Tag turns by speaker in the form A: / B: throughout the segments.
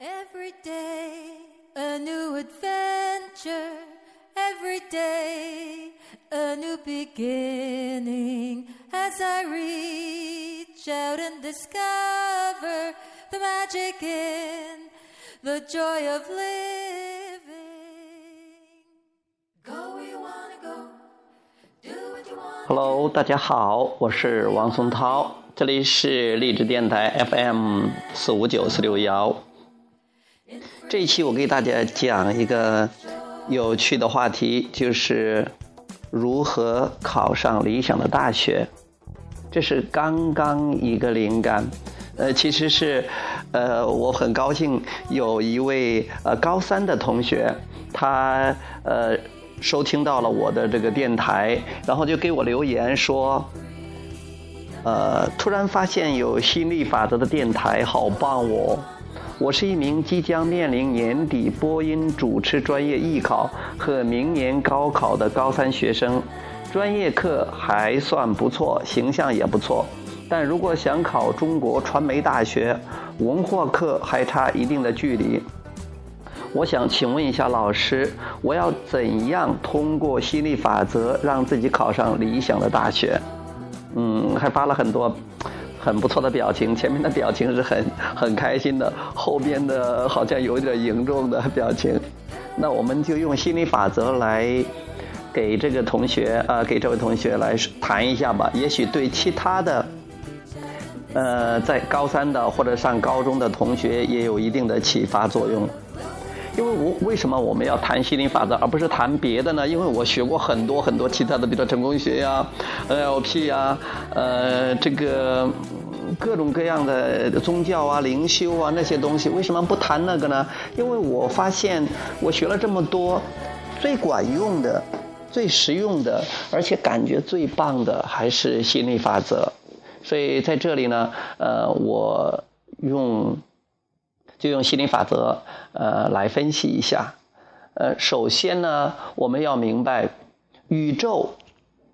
A: Every day a new adventure, every day a new beginning. As I reach out and discover the magic in the joy of living. Go where you wanna go, do what you wanna.
B: Hello，大家好，我是王松涛，这里是励志电台 FM 四五九四六幺。 这一期我给大家讲一个有趣的话题，就是如何考上理想的大学。这是刚刚一个灵感，呃，其实是，呃，我很高兴有一位呃高三的同学，他呃收听到了我的这个电台，然后就给我留言说，呃，突然发现有吸引力法则的电台，好棒哦！我是一名即将面临年底播音主持专业艺考和明年高考的高三学生，专业课还算不错，形象也不错。但如果想考中国传媒大学，文化课还差一定的距离。我想请问一下老师，我要怎样通过吸引力法则让自己考上理想的大学？嗯，还发了很多。很不错的表情，前面的表情是很很开心的，后边的好像有点凝重的表情。那我们就用心理法则来给这个同学啊，给这位同学来谈一下吧。也许对其他的呃在高三的或者上高中的同学也有一定的启发作用。因为我为什么我们要谈心理法则，而不是谈别的呢？因为我学过很多很多其他的，比如说成功学呀、NLP 呀，呃，这个各种各样的宗教啊、灵修啊那些东西，为什么不谈那个呢？因为我发现我学了这么多，最管用的、最实用的，而且感觉最棒的还是心理法则。所以在这里呢，呃，我用。就用心理法则，呃，来分析一下。呃，首先呢，我们要明白，宇宙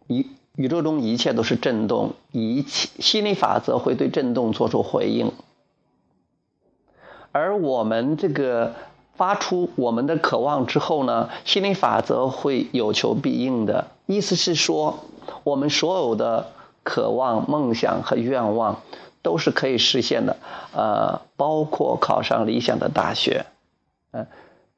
B: 一宇宙中一切都是振动，一切心理法则会对振动做出回应。而我们这个发出我们的渴望之后呢，心理法则会有求必应的。意思是说，我们所有的渴望、梦想和愿望。都是可以实现的，呃，包括考上理想的大学，嗯，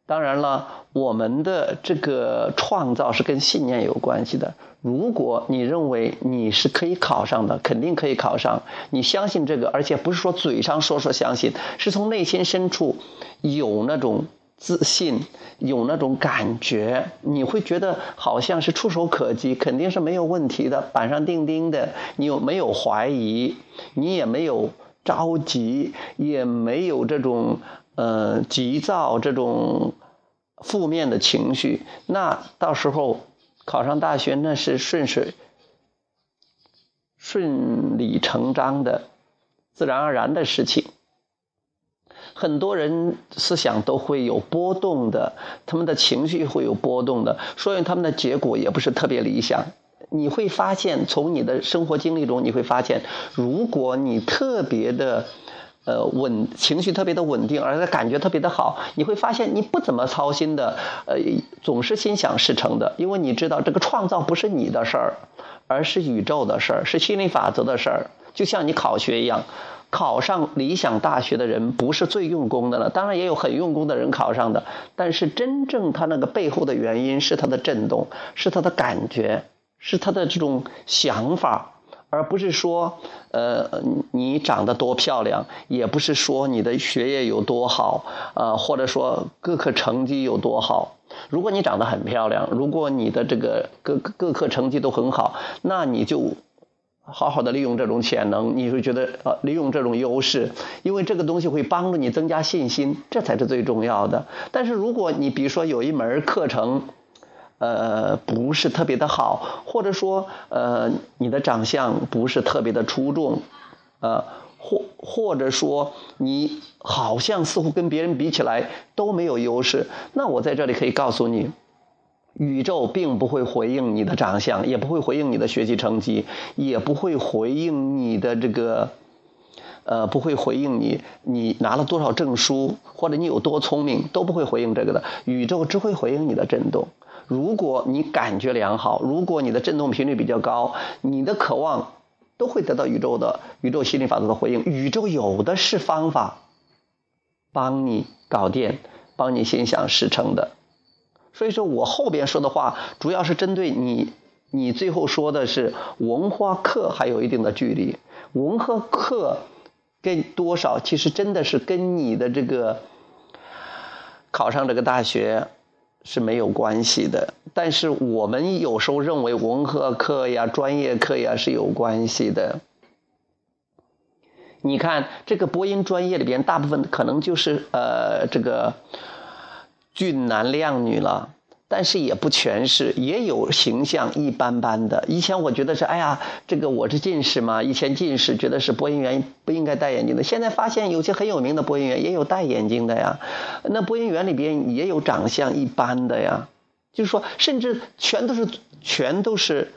B: 当然了，我们的这个创造是跟信念有关系的。如果你认为你是可以考上的，肯定可以考上，你相信这个，而且不是说嘴上说说相信，是从内心深处有那种。自信有那种感觉，你会觉得好像是触手可及，肯定是没有问题的，板上钉钉的。你有没有怀疑？你也没有着急，也没有这种呃急躁、这种负面的情绪。那到时候考上大学，那是顺水顺理成章的、自然而然的事情。很多人思想都会有波动的，他们的情绪会有波动的，所以他们的结果也不是特别理想。你会发现，从你的生活经历中，你会发现，如果你特别的，呃稳，情绪特别的稳定，而且感觉特别的好，你会发现你不怎么操心的，呃，总是心想事成的，因为你知道这个创造不是你的事儿，而是宇宙的事儿，是心理法则的事儿，就像你考学一样。考上理想大学的人不是最用功的了，当然也有很用功的人考上的，但是真正他那个背后的原因是他的震动，是他的感觉，是他的这种想法，而不是说，呃，你长得多漂亮，也不是说你的学业有多好，呃，或者说各科成绩有多好。如果你长得很漂亮，如果你的这个各各科成绩都很好，那你就。好好的利用这种潜能，你会觉得呃，利用这种优势，因为这个东西会帮助你增加信心，这才是最重要的。但是如果你比如说有一门课程，呃，不是特别的好，或者说呃，你的长相不是特别的出众，呃，或或者说你好像似乎跟别人比起来都没有优势，那我在这里可以告诉你。宇宙并不会回应你的长相，也不会回应你的学习成绩，也不会回应你的这个，呃，不会回应你，你拿了多少证书，或者你有多聪明，都不会回应这个的。宇宙只会回应你的震动。如果你感觉良好，如果你的振动频率比较高，你的渴望都会得到宇宙的宇宙心理法则的回应。宇宙有的是方法，帮你搞定，帮你心想事成的。所以说我后边说的话，主要是针对你。你最后说的是文化课还有一定的距离，文化课跟多少其实真的是跟你的这个考上这个大学是没有关系的。但是我们有时候认为文化课呀、专业课呀是有关系的。你看这个播音专业里边，大部分可能就是呃这个俊男靓女了。但是也不全是，也有形象一般般的。以前我觉得是，哎呀，这个我是近视嘛。以前近视觉得是播音员不应该戴眼镜的。现在发现有些很有名的播音员也有戴眼镜的呀。那播音员里边也有长相一般的呀。就是说，甚至全都是全都是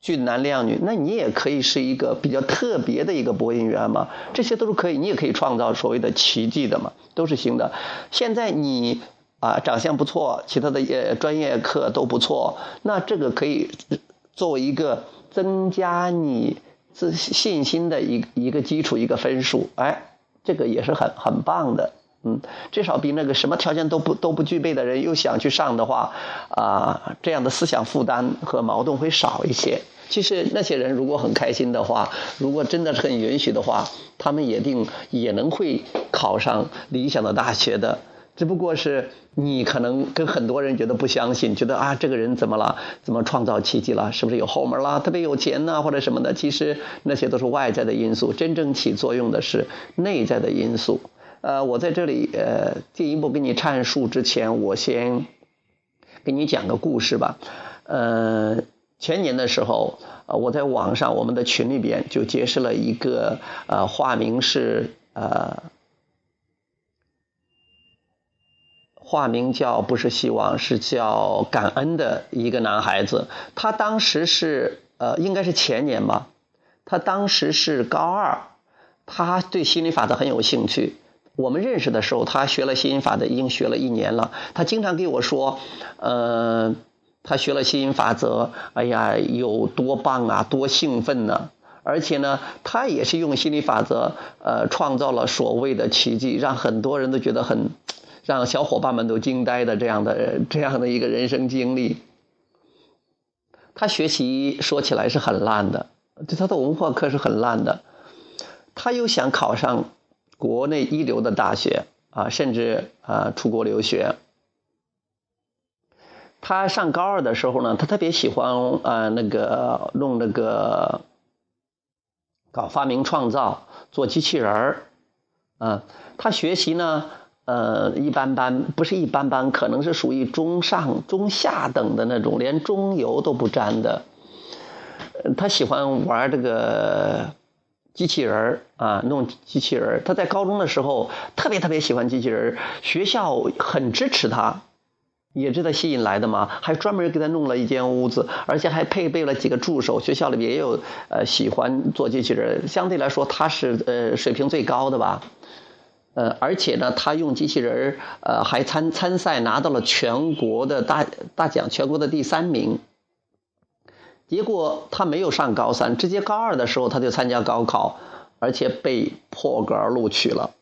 B: 俊男靓女，那你也可以是一个比较特别的一个播音员嘛。这些都是可以，你也可以创造所谓的奇迹的嘛，都是行的。现在你。啊，长相不错，其他的也专业课都不错，那这个可以作为一个增加你自信心的一一个基础，一个分数，哎，这个也是很很棒的，嗯，至少比那个什么条件都不都不具备的人又想去上的话，啊，这样的思想负担和矛盾会少一些。其实那些人如果很开心的话，如果真的是很允许的话，他们也定也能会考上理想的大学的。只不过是你可能跟很多人觉得不相信，觉得啊这个人怎么了？怎么创造奇迹了？是不是有后门了？特别有钱呢，或者什么的？其实那些都是外在的因素，真正起作用的是内在的因素。呃，我在这里呃进一步给你阐述之前，我先给你讲个故事吧。呃，前年的时候，呃我在网上我们的群里边就结识了一个呃化名是呃。化名叫不是希望，是叫感恩的一个男孩子。他当时是呃，应该是前年吧。他当时是高二，他对心理法则很有兴趣。我们认识的时候，他学了心理法则已经学了一年了。他经常给我说，呃，他学了心理法则，哎呀，有多棒啊，多兴奋呢！而且呢，他也是用心理法则，呃，创造了所谓的奇迹，让很多人都觉得很。让小伙伴们都惊呆的这样的这样的一个人生经历，他学习说起来是很烂的，对他的文化课是很烂的，他又想考上国内一流的大学啊，甚至啊出国留学。他上高二的时候呢，他特别喜欢啊那个弄那个搞发明创造，做机器人儿，啊，他学习呢。呃，一般般，不是一般般，可能是属于中上、中下等的那种，连中游都不沾的。他喜欢玩这个机器人啊，弄机器人他在高中的时候特别特别喜欢机器人学校很支持他，也是他吸引来的嘛，还专门给他弄了一间屋子，而且还配备了几个助手。学校里面也有呃喜欢做机器人相对来说他是呃水平最高的吧。呃，而且呢，他用机器人，呃，还参参赛拿到了全国的大大奖，全国的第三名。结果他没有上高三，直接高二的时候他就参加高考，而且被破格录取了，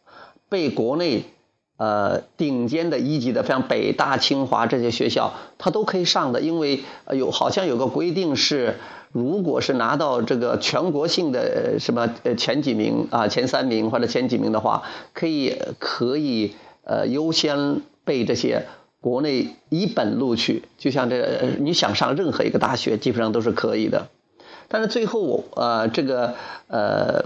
B: 被国内。呃，顶尖的一级的，像北大、清华这些学校，他都可以上的，因为有好像有个规定是，如果是拿到这个全国性的什么呃前几名啊，前三名或者前几名的话，可以可以呃优先被这些国内一本录取，就像这你想上任何一个大学，基本上都是可以的。但是最后呃这个呃。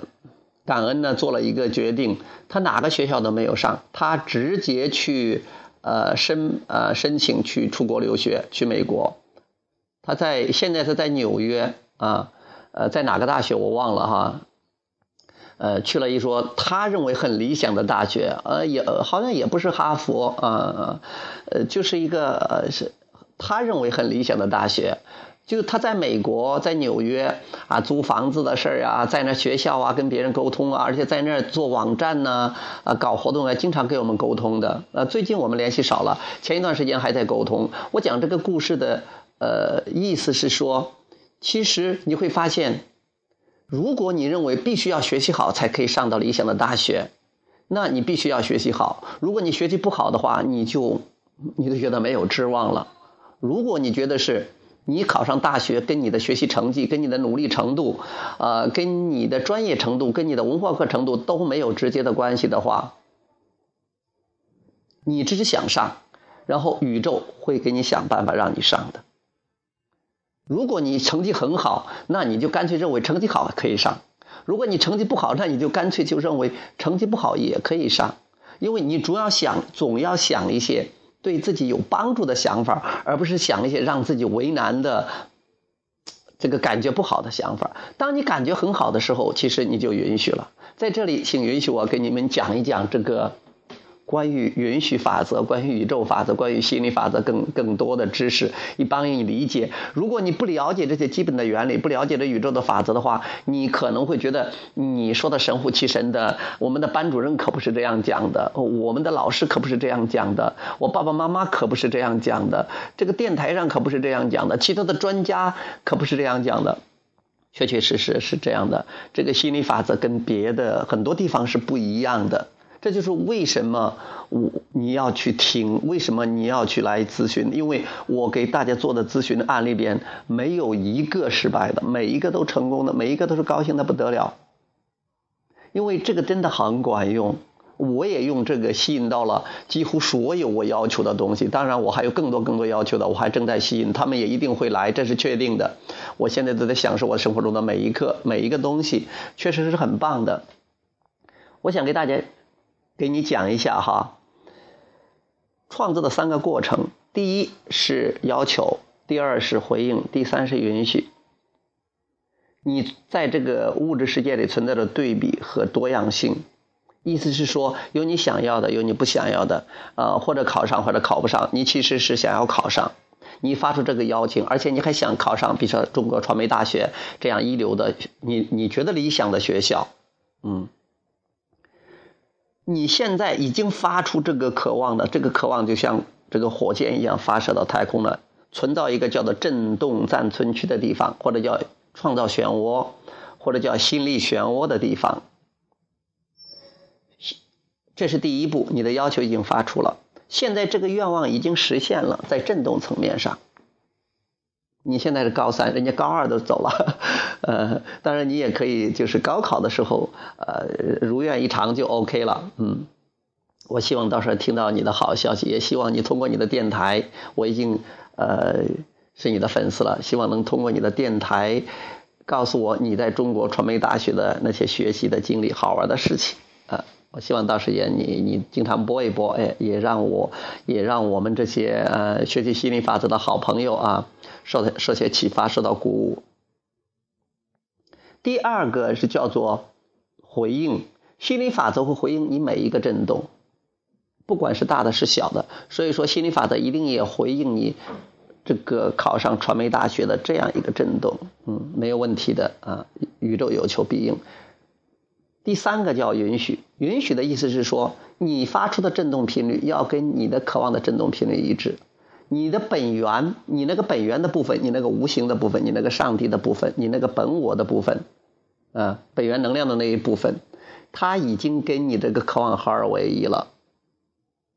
B: 感恩呢做了一个决定，他哪个学校都没有上，他直接去呃申呃申请去出国留学去美国。他在现在他在纽约啊呃在哪个大学我忘了哈，呃去了一所他认为很理想的大学，呃也好像也不是哈佛啊呃就是一个呃是他认为很理想的大学。就是他在美国，在纽约啊，租房子的事儿啊，在那学校啊，跟别人沟通啊，而且在那儿做网站呢，啊，搞活动啊，经常跟我们沟通的。呃，最近我们联系少了，前一段时间还在沟通。我讲这个故事的呃意思是说，其实你会发现，如果你认为必须要学习好才可以上到理想的大学，那你必须要学习好。如果你学习不好的话，你就你就觉得没有指望了。如果你觉得是。你考上大学跟你的学习成绩、跟你的努力程度、呃，跟你的专业程度、跟你的文化课程度都没有直接的关系的话，你只是想上，然后宇宙会给你想办法让你上的。如果你成绩很好，那你就干脆认为成绩好可以上；如果你成绩不好，那你就干脆就认为成绩不好也可以上，因为你主要想总要想一些。对自己有帮助的想法，而不是想一些让自己为难的、这个感觉不好的想法。当你感觉很好的时候，其实你就允许了。在这里，请允许我给你们讲一讲这个。关于允许法则，关于宇宙法则，关于心理法则，更更多的知识，以帮你理解。如果你不了解这些基本的原理，不了解这宇宙的法则的话，你可能会觉得你说的神乎其神的。我们的班主任可不是这样讲的，我们的老师可不是这样讲的，我爸爸妈妈可不是这样讲的，这个电台上可不是这样讲的，其他的专家可不是这样讲的。确确实实是这样的，这个心理法则跟别的很多地方是不一样的。这就是为什么我你要去听，为什么你要去来咨询？因为我给大家做的咨询的案例里边没有一个失败的，每一个都成功的，每一个都是高兴的不得了。因为这个真的很管用，我也用这个吸引到了几乎所有我要求的东西。当然，我还有更多更多要求的，我还正在吸引，他们也一定会来，这是确定的。我现在都在享受我生活中的每一刻，每一个东西，确实是很棒的。我想给大家。给你讲一下哈，创作的三个过程：第一是要求，第二是回应，第三是允许。你在这个物质世界里存在着对比和多样性，意思是说，有你想要的，有你不想要的，呃，或者考上，或者考不上。你其实是想要考上，你发出这个邀请，而且你还想考上，比如说中国传媒大学这样一流的，你你觉得理想的学校，嗯。你现在已经发出这个渴望了，这个渴望就像这个火箭一样发射到太空了，存到一个叫做振动暂存区的地方，或者叫创造漩涡，或者叫心力漩涡的地方。这是第一步，你的要求已经发出了，现在这个愿望已经实现了，在振动层面上。你现在是高三，人家高二都走了，呃，当然你也可以就是高考的时候，呃，如愿以偿就 OK 了，嗯，我希望到时候听到你的好消息，也希望你通过你的电台，我已经呃是你的粉丝了，希望能通过你的电台告诉我你在中国传媒大学的那些学习的经历、好玩的事情，希望到时间你你经常播一播，哎，也让我也让我们这些呃学习心理法则的好朋友啊受受些启发，受到鼓舞。第二个是叫做回应，心理法则会回应你每一个震动，不管是大的是小的，所以说心理法则一定也回应你这个考上传媒大学的这样一个震动，嗯，没有问题的啊，宇宙有求必应。第三个叫允许，允许的意思是说，你发出的振动频率要跟你的渴望的振动频率一致。你的本源，你那个本源的部分，你那个无形的部分，你那个上帝的部分，你那个本我的部分，啊，本源能量的那一部分，它已经跟你这个渴望合二为一了。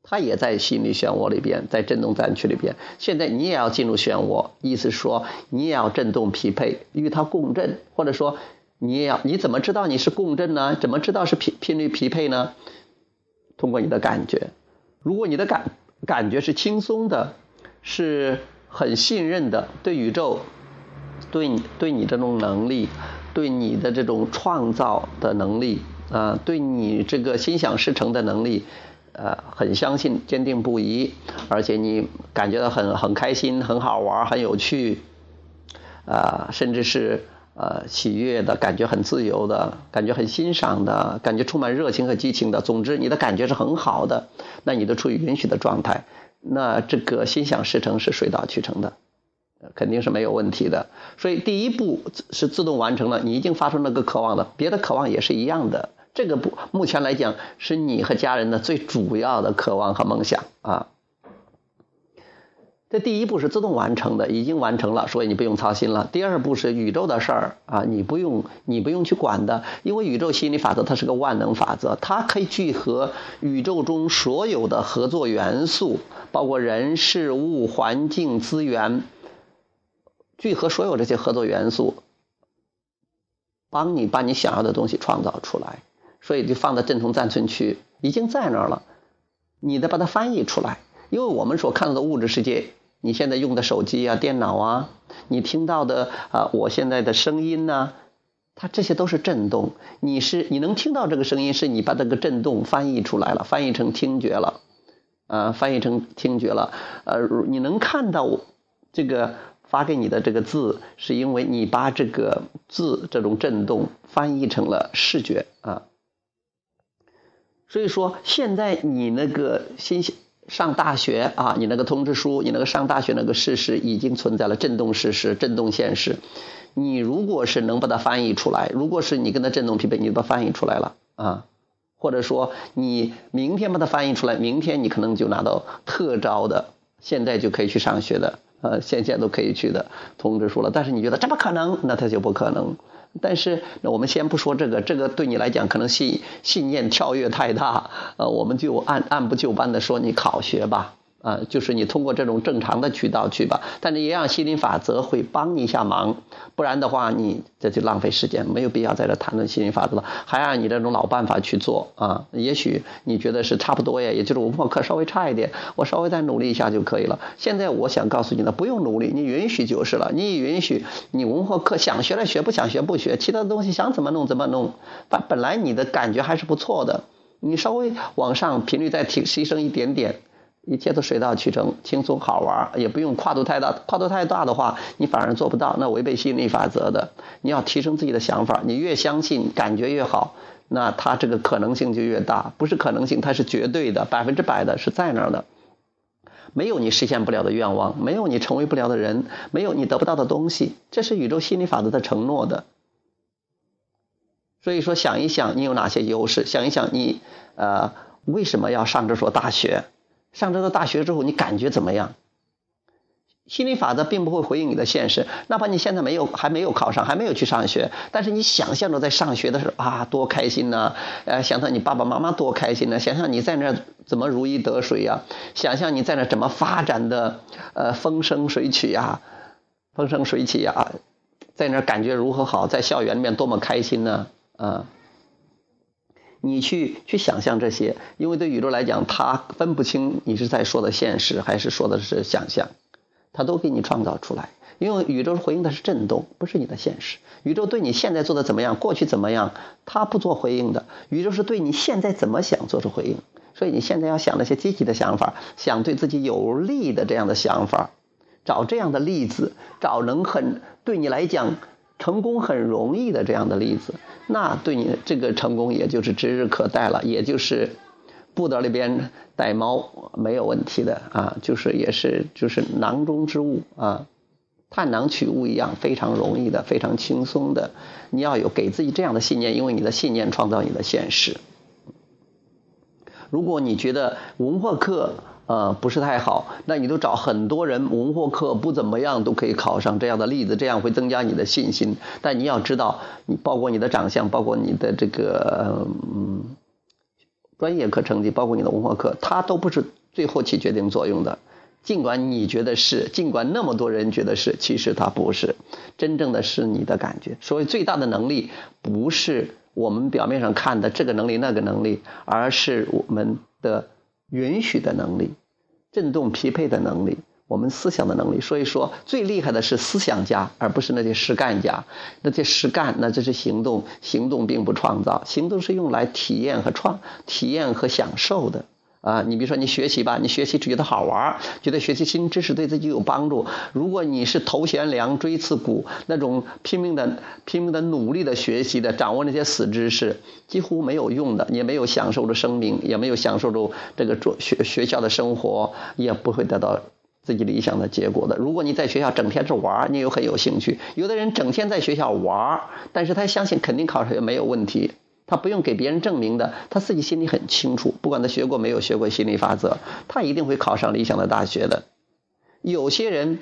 B: 它也在心理漩涡里边，在振动战区里边。现在你也要进入漩涡，意思说，你也要振动匹配，与它共振，或者说。你也要，你怎么知道你是共振呢？怎么知道是频频率匹配呢？通过你的感觉，如果你的感感觉是轻松的，是很信任的，对宇宙，对你对你这种能力，对你的这种创造的能力啊，对你这个心想事成的能力，呃，很相信，坚定不移，而且你感觉到很很开心，很好玩，很有趣，啊，甚至是。呃，喜悦的感觉，很自由的感觉，很欣赏的感觉，充满热情和激情的。总之，你的感觉是很好的，那你都处于允许的状态。那这个心想事成是水到渠成的，肯定是没有问题的。所以第一步是自动完成了，你已经发出那个渴望了，别的渴望也是一样的。这个不，目前来讲是你和家人的最主要的渴望和梦想啊。这第一步是自动完成的，已经完成了，所以你不用操心了。第二步是宇宙的事儿啊，你不用你不用去管的，因为宇宙心理法则它是个万能法则，它可以聚合宇宙中所有的合作元素，包括人、事物、环境、资源，聚合所有这些合作元素，帮你把你想要的东西创造出来。所以就放在镇通暂存区，已经在那儿了，你得把它翻译出来，因为我们所看到的物质世界。你现在用的手机啊、电脑啊，你听到的啊，我现在的声音呢，它这些都是震动。你是你能听到这个声音，是你把这个震动翻译出来了，翻译成听觉了，啊，翻译成听觉了。呃，你能看到这个发给你的这个字，是因为你把这个字这种震动翻译成了视觉啊。所以说，现在你那个新上大学啊，你那个通知书，你那个上大学那个事实已经存在了，震动事实，震动现实。你如果是能把它翻译出来，如果是你跟它震动匹配，你把它翻译出来了啊，或者说你明天把它翻译出来，明天你可能就拿到特招的，现在就可以去上学的，呃，现在都可以去的通知书了。但是你觉得这不可能，那它就不可能。但是，那我们先不说这个，这个对你来讲可能信信念跳跃太大，呃，我们就按按部就班的说，你考学吧。啊，就是你通过这种正常的渠道去吧，但是也让心灵法则会帮你一下忙，不然的话你这就浪费时间，没有必要在这谈论心灵法则了，还按你这种老办法去做啊。也许你觉得是差不多呀，也就是文化课稍微差一点，我稍微再努力一下就可以了。现在我想告诉你呢，不用努力，你允许就是了，你允许你文化课想学了学，不想学不学，其他的东西想怎么弄怎么弄。本本来你的感觉还是不错的，你稍微往上频率再提提升一点点。一切都水到渠成，轻松好玩，也不用跨度太大。跨度太大的话，你反而做不到，那违背心理法则的。你要提升自己的想法，你越相信，感觉越好，那它这个可能性就越大。不是可能性，它是绝对的，百分之百的是在那儿的。没有你实现不了的愿望，没有你成为不了的人，没有你得不到的东西，这是宇宙心理法则的承诺的。所以说，想一想你有哪些优势，想一想你呃为什么要上这所大学。上这个大学之后，你感觉怎么样？心理法则并不会回应你的现实，哪怕你现在没有还没有考上，还没有去上学，但是你想象着在上学的时候啊，多开心呢！呃，想象你爸爸妈妈多开心呢，想象你在那怎么如鱼得水呀？想象你在那怎么发展的呃风生水起呀，风生水起呀，在那感觉如何好？在校园里面多么开心呢？啊！你去去想象这些，因为对宇宙来讲，它分不清你是在说的现实还是说的是想象，它都给你创造出来。因为宇宙回应的是震动，不是你的现实。宇宙对你现在做的怎么样，过去怎么样，它不做回应的。宇宙是对你现在怎么想做出回应。所以你现在要想那些积极的想法，想对自己有利的这样的想法，找这样的例子，找能很对你来讲。成功很容易的这样的例子，那对你这个成功也就是指日可待了，也就是布德里边带猫没有问题的啊，就是也是就是囊中之物啊，探囊取物一样非常容易的，非常轻松的。你要有给自己这样的信念，因为你的信念创造你的现实。如果你觉得文化课，呃，不是太好，那你都找很多人文化课不怎么样都可以考上这样的例子，这样会增加你的信心。但你要知道，你包括你的长相，包括你的这个嗯专业课成绩，包括你的文化课，它都不是最后起决定作用的。尽管你觉得是，尽管那么多人觉得是，其实它不是。真正的是你的感觉。所以最大的能力不是我们表面上看的这个能力那个能力，而是我们的允许的能力。振动匹配的能力，我们思想的能力。所以说，最厉害的是思想家，而不是那些实干家。那些实干，那这是行动，行动并不创造，行动是用来体验和创、体验和享受的。啊，你比如说你学习吧，你学习觉得好玩，觉得学习新知识对自己有帮助。如果你是头悬梁锥刺股那种拼命的、拼命的努力的学习的，掌握那些死知识，几乎没有用的，也没有享受着生命，也没有享受着这个做学学校的生活，也不会得到自己理想的结果的。如果你在学校整天是玩，你又很有兴趣。有的人整天在学校玩，但是他相信肯定考试也没有问题，他不用给别人证明的，他自己心里很清楚。不管他学过没有学过心理法则，他一定会考上理想的大学的。有些人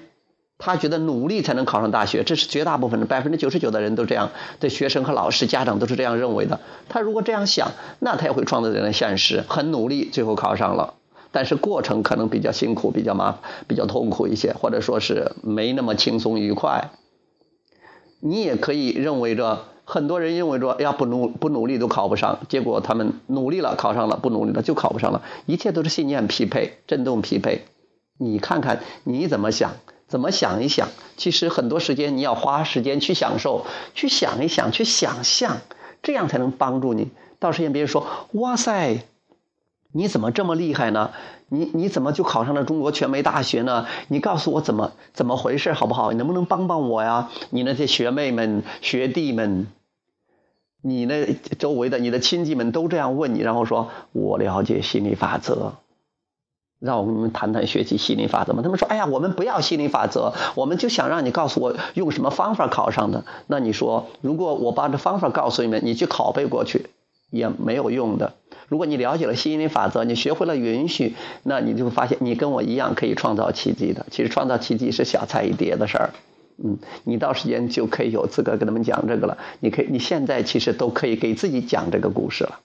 B: 他觉得努力才能考上大学，这是绝大部分的百分之九十九的人都这样，的学生和老师、家长都是这样认为的。他如果这样想，那他也会创造这样的现实，很努力，最后考上了。但是过程可能比较辛苦，比较麻，比较痛苦一些，或者说是没那么轻松愉快。你也可以认为着，很多人认为说，哎呀不努不努力都考不上，结果他们努力了考上了，不努力了就考不上了，一切都是信念匹配，振动匹配。你看看你怎么想，怎么想一想，其实很多时间你要花时间去享受，去想一想，去想象，这样才能帮助你。到时间别人说，哇塞。你怎么这么厉害呢？你你怎么就考上了中国传媒大学呢？你告诉我怎么怎么回事好不好？你能不能帮帮我呀？你那些学妹们、学弟们，你那周围的你的亲戚们都这样问你，然后说我了解心理法则，让我跟你们谈谈学习心理法则嘛。他们说，哎呀，我们不要心理法则，我们就想让你告诉我用什么方法考上的。那你说，如果我把这方法告诉你们，你去拷贝过去也没有用的。如果你了解了心理法则，你学会了允许，那你就会发现你跟我一样可以创造奇迹的。其实创造奇迹是小菜一碟的事儿，嗯，你到时间就可以有资格跟他们讲这个了。你可以，你现在其实都可以给自己讲这个故事了。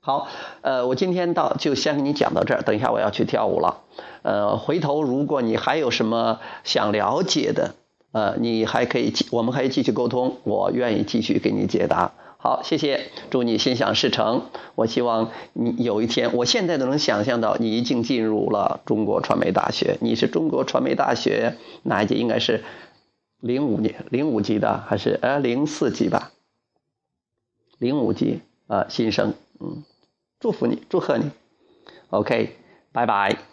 B: 好，呃，我今天到就先给你讲到这儿，等一下我要去跳舞了。呃，回头如果你还有什么想了解的，呃，你还可以，我们可以继续沟通，我愿意继续给你解答。好，谢谢，祝你心想事成。我希望你有一天，我现在都能想象到你已经进入了中国传媒大学。你是中国传媒大学哪一届？应该是零五年零五级的，还是呃零四级吧？零五级啊，新生，嗯，祝福你，祝贺你。OK，拜拜。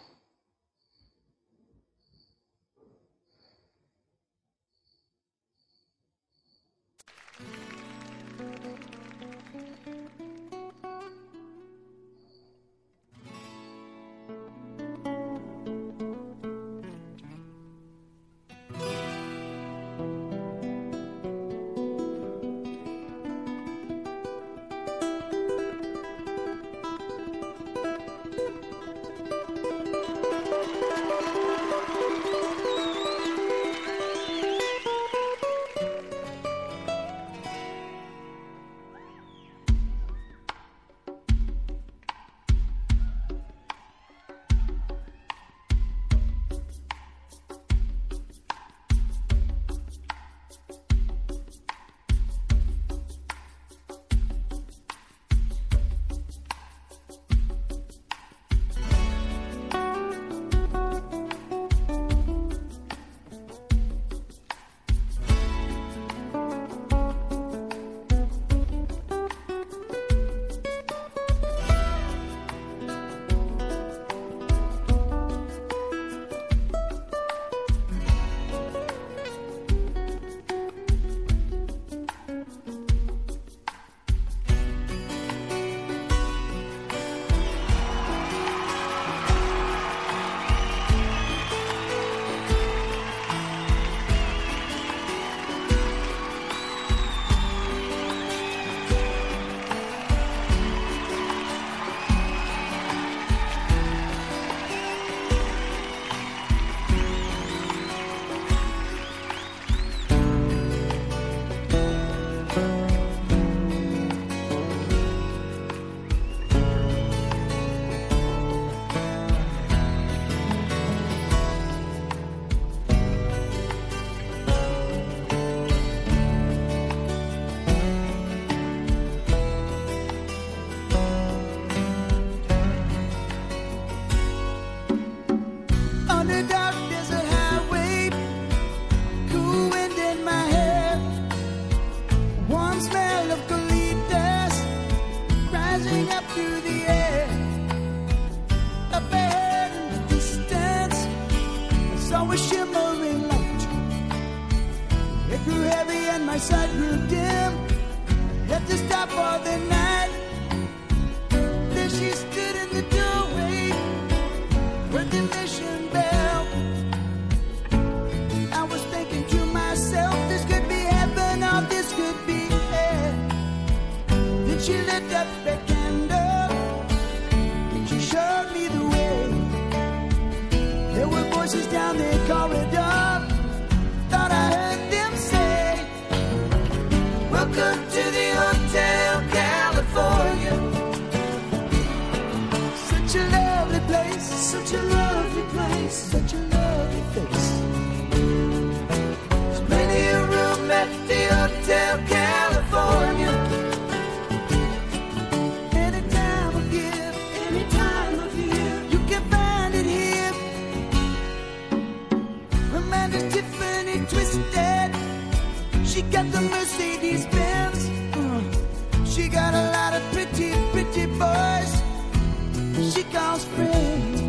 C: she calls friends.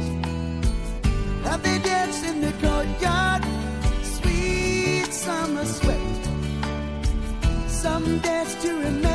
C: Have they danced in the courtyard? Sweet summer sweat. Some dance to remember.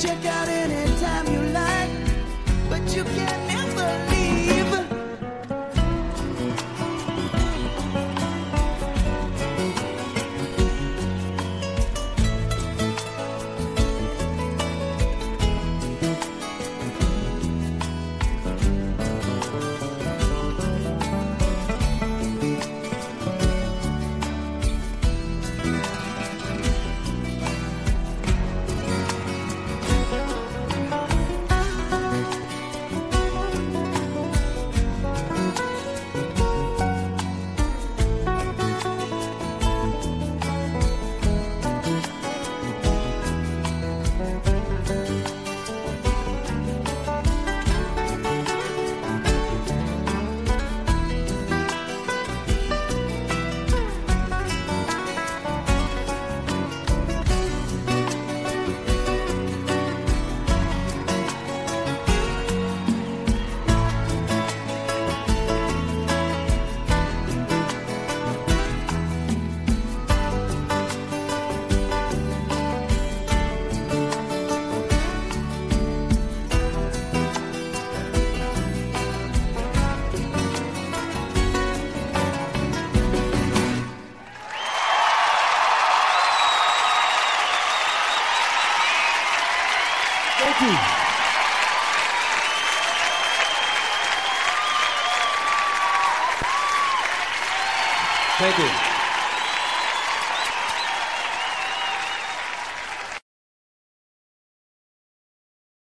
C: check out
D: any